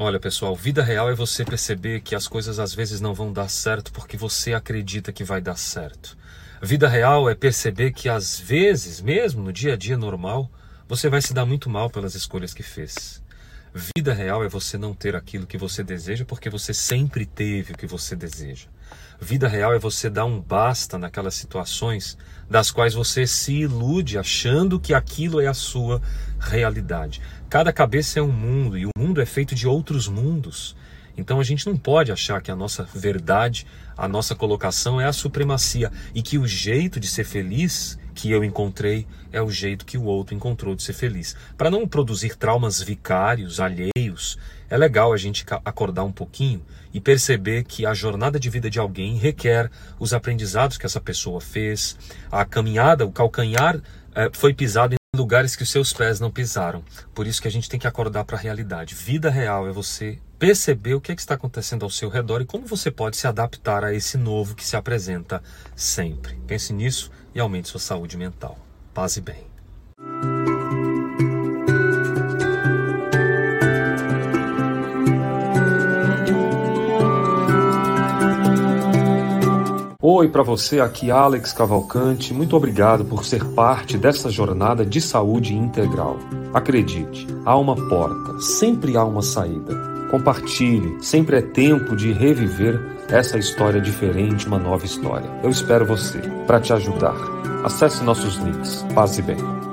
Olha, pessoal, vida real é você perceber que as coisas às vezes não vão dar certo porque você acredita que vai dar certo. Vida real é perceber que às vezes, mesmo no dia a dia normal, você vai se dar muito mal pelas escolhas que fez. Vida real é você não ter aquilo que você deseja porque você sempre teve o que você deseja. Vida real é você dar um basta naquelas situações das quais você se ilude achando que aquilo é a sua realidade. Cada cabeça é um mundo e o mundo é feito de outros mundos. Então a gente não pode achar que a nossa verdade, a nossa colocação é a supremacia e que o jeito de ser feliz que eu encontrei é o jeito que o outro encontrou de ser feliz. Para não produzir traumas vicários, alheios, é legal a gente acordar um pouquinho e perceber que a jornada de vida de alguém requer os aprendizados que essa pessoa fez, a caminhada, o calcanhar eh, foi pisado lugares que os seus pés não pisaram. Por isso que a gente tem que acordar para a realidade. Vida real é você perceber o que, é que está acontecendo ao seu redor e como você pode se adaptar a esse novo que se apresenta sempre. Pense nisso e aumente sua saúde mental. Paz e bem. Oi para você, aqui Alex Cavalcante. Muito obrigado por ser parte dessa jornada de saúde integral. Acredite, há uma porta, sempre há uma saída. Compartilhe, sempre é tempo de reviver essa história diferente, uma nova história. Eu espero você para te ajudar. Acesse nossos links. Paz e bem.